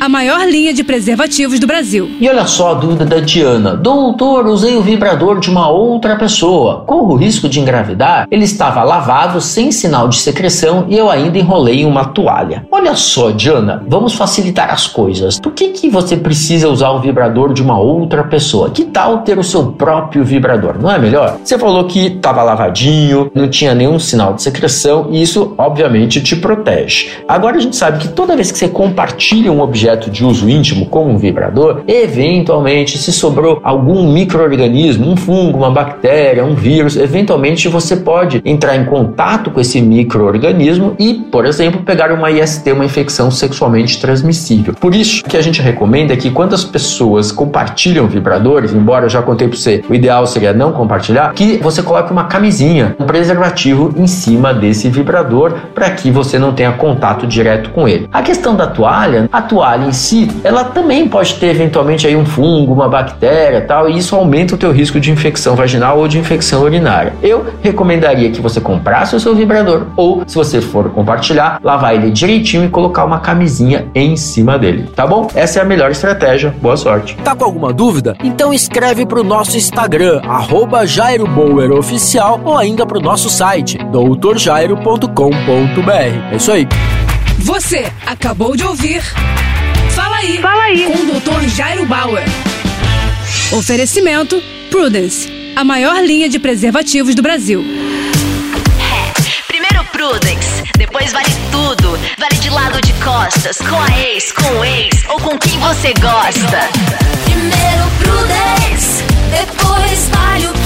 a maior linha de preservativos do Brasil. E olha só a dúvida da Diana. Doutor, usei o vibrador de uma outra pessoa. Corro o risco de engravidar? Ele estava lavado, sem sinal de secreção e eu ainda enrolei em uma toalha. Olha só, Diana, vamos facilitar as coisas. Por que, que você precisa usar o vibrador de uma outra pessoa? Que tal ter o seu próprio vibrador? Não é melhor? Você falou que estava lavadinho, não tinha nenhum sinal de secreção e isso, obviamente, te protege. Agora a gente sabe que toda vez que você compartilha um objeto objeto de uso íntimo, como um vibrador, eventualmente, se sobrou algum microorganismo, um fungo, uma bactéria, um vírus, eventualmente você pode entrar em contato com esse microorganismo e, por exemplo, pegar uma IST, uma infecção sexualmente transmissível. Por isso que a gente recomenda é que quando as pessoas compartilham vibradores, embora eu já contei para você, o ideal seria não compartilhar, que você coloque uma camisinha, um preservativo em cima desse vibrador para que você não tenha contato direto com ele. A questão da toalha, a toalha em si, ela também pode ter eventualmente aí um fungo, uma bactéria tal, e isso aumenta o teu risco de infecção vaginal ou de infecção urinária. Eu recomendaria que você comprasse o seu vibrador ou, se você for compartilhar, lavar ele direitinho e colocar uma camisinha em cima dele, tá bom? Essa é a melhor estratégia. Boa sorte. Tá com alguma dúvida? Então escreve pro nosso Instagram, arroba Jairo Bauer Oficial, ou ainda pro nosso site, doutorjairo.com.br. É isso aí. Você acabou de ouvir Fala aí. Fala aí. Com o Dr. Jairo Bauer. Oferecimento Prudence, a maior linha de preservativos do Brasil. É, primeiro Prudence, depois vale tudo. Vale de lado de costas, com a ex, com o ex ou com quem você gosta. Primeiro Prudence, depois vale o